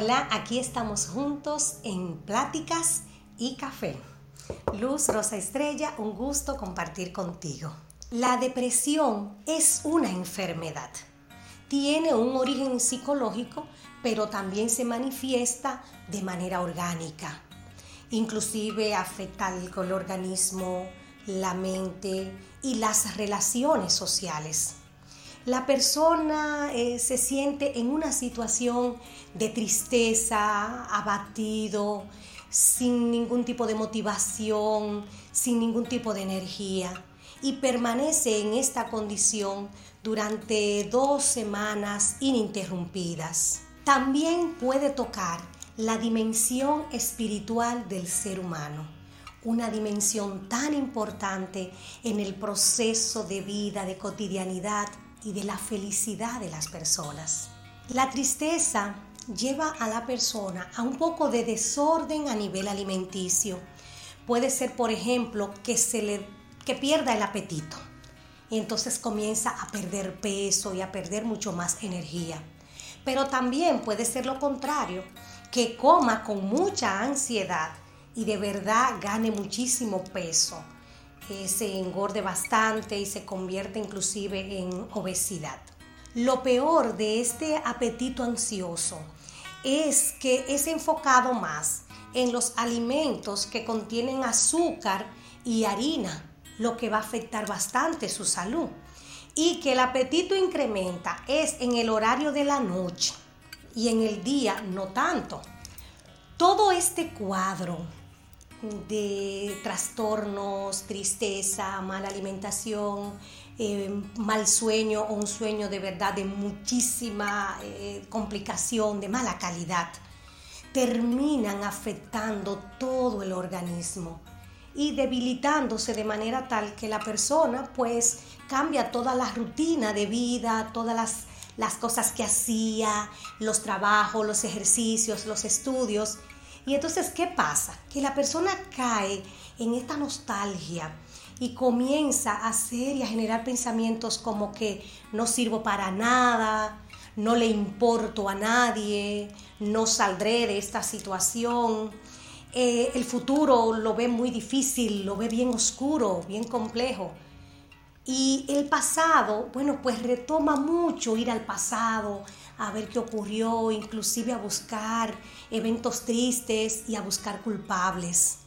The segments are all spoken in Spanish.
Hola, aquí estamos juntos en Pláticas y Café. Luz Rosa Estrella, un gusto compartir contigo. La depresión es una enfermedad. Tiene un origen psicológico, pero también se manifiesta de manera orgánica. Inclusive afecta al organismo, la mente y las relaciones sociales la persona eh, se siente en una situación de tristeza, abatido, sin ningún tipo de motivación, sin ningún tipo de energía y permanece en esta condición durante dos semanas ininterrumpidas. También puede tocar la dimensión espiritual del ser humano, una dimensión tan importante en el proceso de vida, de cotidianidad y de la felicidad de las personas. La tristeza lleva a la persona a un poco de desorden a nivel alimenticio. Puede ser, por ejemplo, que se le que pierda el apetito y entonces comienza a perder peso y a perder mucho más energía. Pero también puede ser lo contrario, que coma con mucha ansiedad y de verdad gane muchísimo peso se engorde bastante y se convierte inclusive en obesidad. Lo peor de este apetito ansioso es que es enfocado más en los alimentos que contienen azúcar y harina, lo que va a afectar bastante su salud. Y que el apetito incrementa es en el horario de la noche y en el día no tanto. Todo este cuadro de trastornos, tristeza, mala alimentación, eh, mal sueño o un sueño de verdad de muchísima eh, complicación, de mala calidad, terminan afectando todo el organismo y debilitándose de manera tal que la persona pues cambia toda la rutina de vida, todas las, las cosas que hacía, los trabajos, los ejercicios, los estudios y entonces, ¿qué pasa? Que la persona cae en esta nostalgia y comienza a hacer y a generar pensamientos como que no sirvo para nada, no le importo a nadie, no saldré de esta situación. Eh, el futuro lo ve muy difícil, lo ve bien oscuro, bien complejo. Y el pasado, bueno, pues retoma mucho ir al pasado, a ver qué ocurrió, inclusive a buscar eventos tristes y a buscar culpables.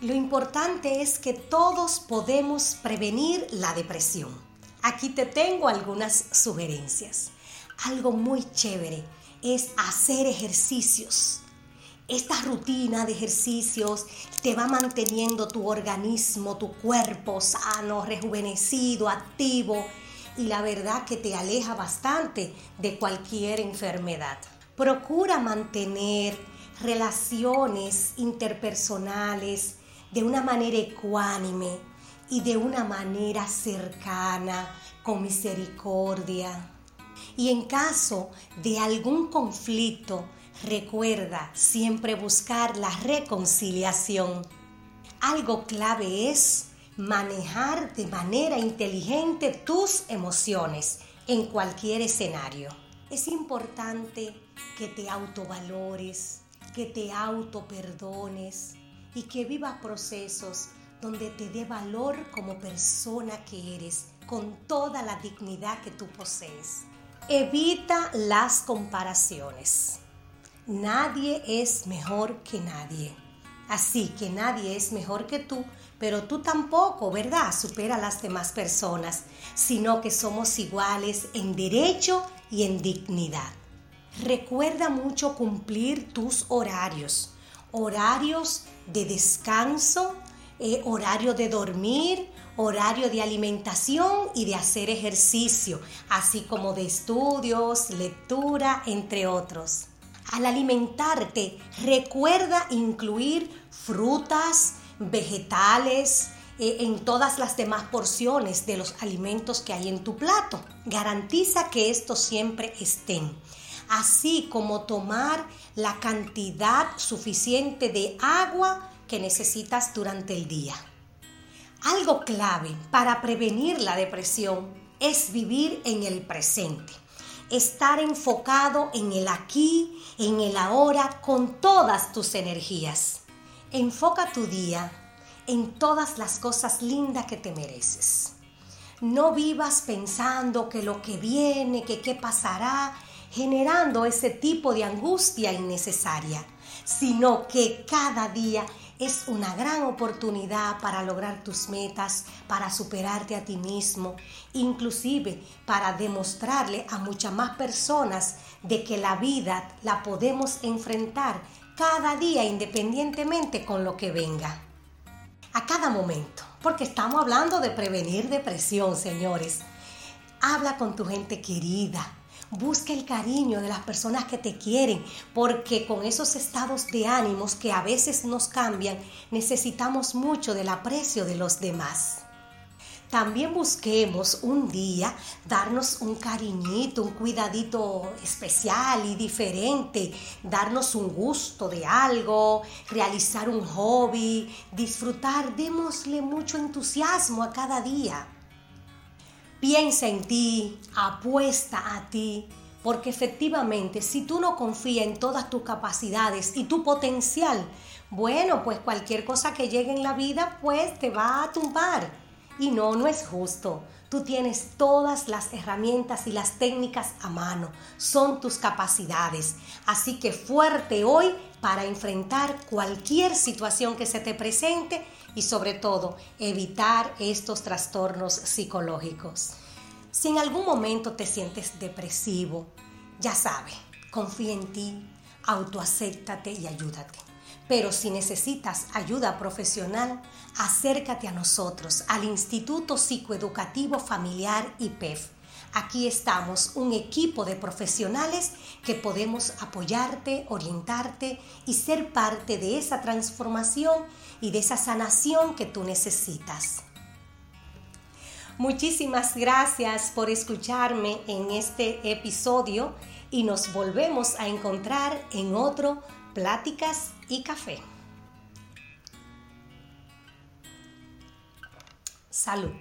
Lo importante es que todos podemos prevenir la depresión. Aquí te tengo algunas sugerencias. Algo muy chévere es hacer ejercicios. Esta rutina de ejercicios te va manteniendo tu organismo, tu cuerpo sano, rejuvenecido, activo y la verdad que te aleja bastante de cualquier enfermedad. Procura mantener relaciones interpersonales de una manera ecuánime y de una manera cercana, con misericordia. Y en caso de algún conflicto, recuerda siempre buscar la reconciliación. Algo clave es manejar de manera inteligente tus emociones en cualquier escenario. Es importante que te autovalores, que te autoperdones y que vivas procesos donde te dé valor como persona que eres, con toda la dignidad que tú posees. Evita las comparaciones. Nadie es mejor que nadie. Así que nadie es mejor que tú, pero tú tampoco, ¿verdad? Supera a las demás personas, sino que somos iguales en derecho y en dignidad. Recuerda mucho cumplir tus horarios, horarios de descanso, eh, horario de dormir, horario de alimentación y de hacer ejercicio, así como de estudios, lectura, entre otros. Al alimentarte, recuerda incluir frutas, vegetales, eh, en todas las demás porciones de los alimentos que hay en tu plato. Garantiza que estos siempre estén. Así como tomar la cantidad suficiente de agua que necesitas durante el día. Algo clave para prevenir la depresión es vivir en el presente estar enfocado en el aquí, en el ahora, con todas tus energías. Enfoca tu día en todas las cosas lindas que te mereces. No vivas pensando que lo que viene, que qué pasará, generando ese tipo de angustia innecesaria, sino que cada día es una gran oportunidad para lograr tus metas, para superarte a ti mismo, inclusive para demostrarle a muchas más personas de que la vida la podemos enfrentar cada día independientemente con lo que venga. A cada momento, porque estamos hablando de prevenir depresión, señores. Habla con tu gente querida, Busca el cariño de las personas que te quieren, porque con esos estados de ánimos que a veces nos cambian, necesitamos mucho del aprecio de los demás. También busquemos un día darnos un cariñito, un cuidadito especial y diferente, darnos un gusto de algo, realizar un hobby, disfrutar, démosle mucho entusiasmo a cada día. Piensa en ti, apuesta a ti, porque efectivamente si tú no confías en todas tus capacidades y tu potencial, bueno, pues cualquier cosa que llegue en la vida pues te va a tumbar. Y no, no es justo. Tú tienes todas las herramientas y las técnicas a mano. Son tus capacidades. Así que fuerte hoy para enfrentar cualquier situación que se te presente y sobre todo evitar estos trastornos psicológicos. Si en algún momento te sientes depresivo, ya sabes, confía en ti, autoacéptate y ayúdate. Pero si necesitas ayuda profesional, acércate a nosotros, al Instituto Psicoeducativo Familiar IPEF. Aquí estamos, un equipo de profesionales que podemos apoyarte, orientarte y ser parte de esa transformación y de esa sanación que tú necesitas. Muchísimas gracias por escucharme en este episodio y nos volvemos a encontrar en otro Pláticas y Café. Salud.